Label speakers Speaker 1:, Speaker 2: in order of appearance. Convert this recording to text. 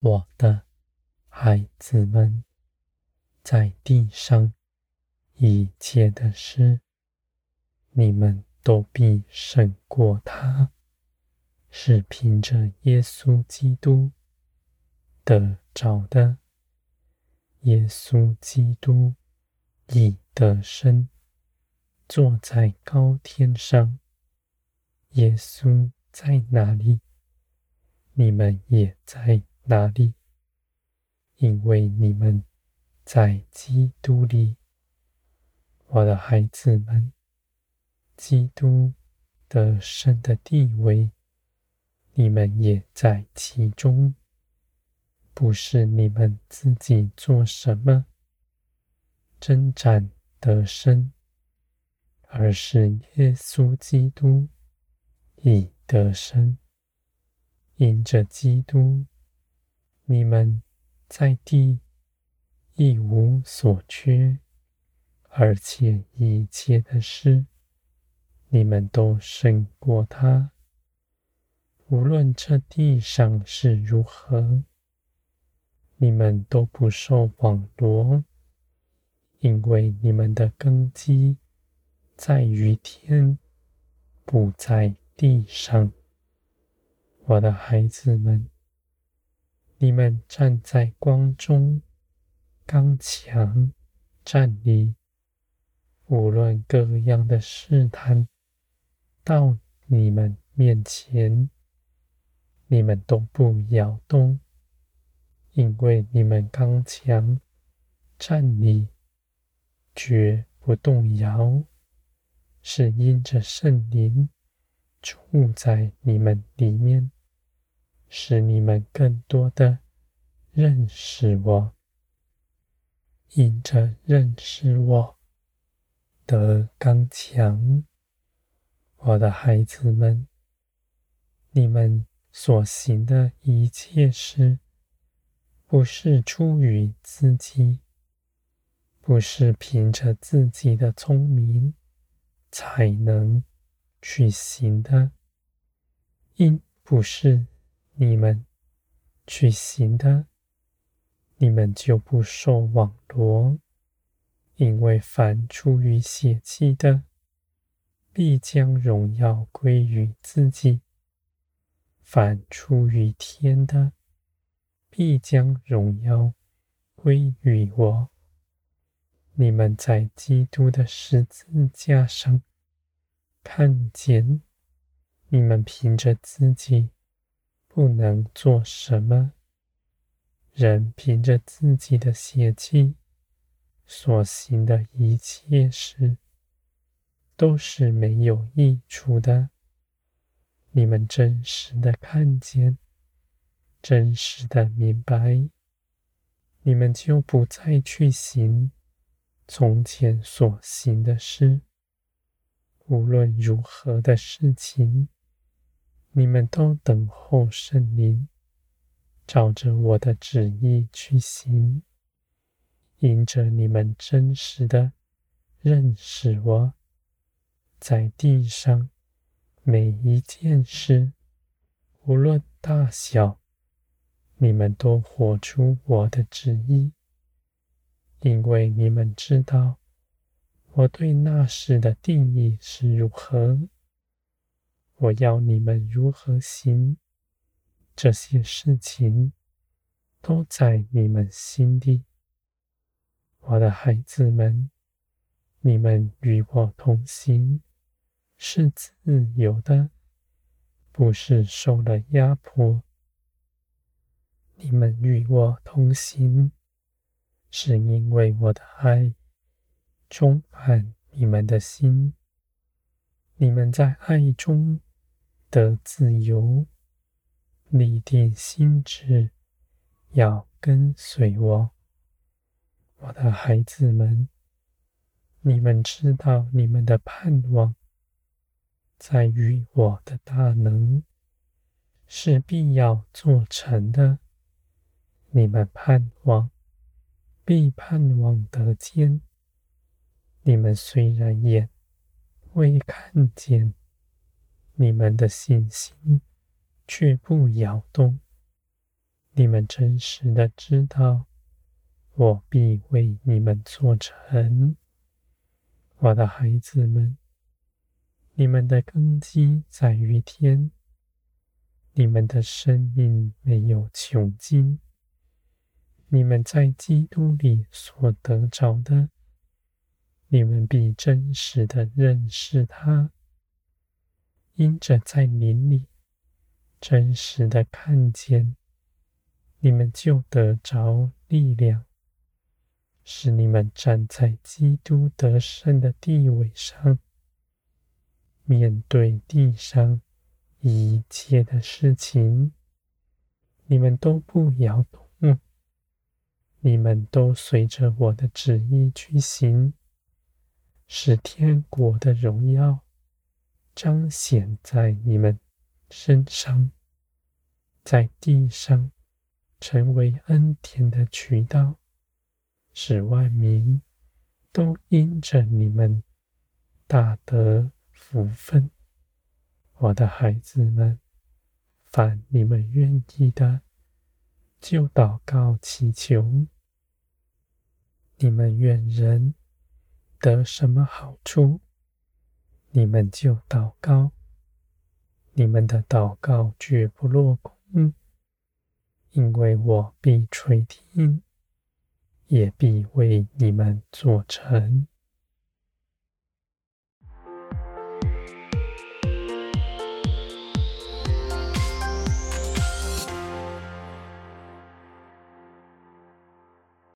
Speaker 1: 我的孩子们，在地上一切的事，你们都必胜过他，是凭着耶稣基督得着的。耶稣基督已得胜，坐在高天上。耶稣在哪里，你们也在哪里，因为你们在基督里。我的孩子们，基督得胜的地位，你们也在其中。不是你们自己做什么征战得胜，而是耶稣基督。已得胜，因着基督，你们在地一无所缺，而且一切的事，你们都胜过他。无论这地上是如何，你们都不受网罗，因为你们的根基在于天，不在地上，我的孩子们，你们站在光中，刚强站立。无论各样的试探到你们面前，你们都不摇动，因为你们刚强站立，绝不动摇，是因着圣灵。住在你们里面，使你们更多的认识我，因着认识我得刚强。我的孩子们，你们所行的一切事，不是出于自己，不是凭着自己的聪明才能。去行的，因不是你们去行的，你们就不受网罗。因为凡出于血气的，必将荣耀归于自己；凡出于天的，必将荣耀归于我。你们在基督的十字架上。看见你们凭着自己不能做什么，人凭着自己的血气所行的一切事，都是没有益处的。你们真实的看见，真实的明白，你们就不再去行从前所行的事。无论如何的事情，你们都等候圣灵，照着我的旨意去行，因着你们真实的认识我，在地上每一件事，无论大小，你们都活出我的旨意，因为你们知道。我对那事的定义是如何？我要你们如何行？这些事情都在你们心里。我的孩子们，你们与我同行，是自由的，不是受了压迫。你们与我同行，是因为我的爱。充满你们的心，你们在爱中得自由，立定心志，要跟随我，我的孩子们。你们知道，你们的盼望在于我的大能，是必要做成的。你们盼望，必盼望得见。你们虽然眼未看见，你们的信心却不摇动，你们真实的知道，我必为你们做成。我的孩子们，你们的根基在于天，你们的生命没有穷尽。你们在基督里所得着的，你们必真实的认识他，因着在灵里真实的看见，你们就得着力量，使你们站在基督得胜的地位上，面对地上一切的事情，你们都不摇动。你们都随着我的旨意去行，使天国的荣耀彰显在你们身上，在地上成为恩典的渠道，使万民都因着你们大得福分。我的孩子们，凡你们愿意的，就祷告祈求，你们愿人得什么好处，你们就祷告，你们的祷告绝不落空，因为我必垂听，也必为你们做成。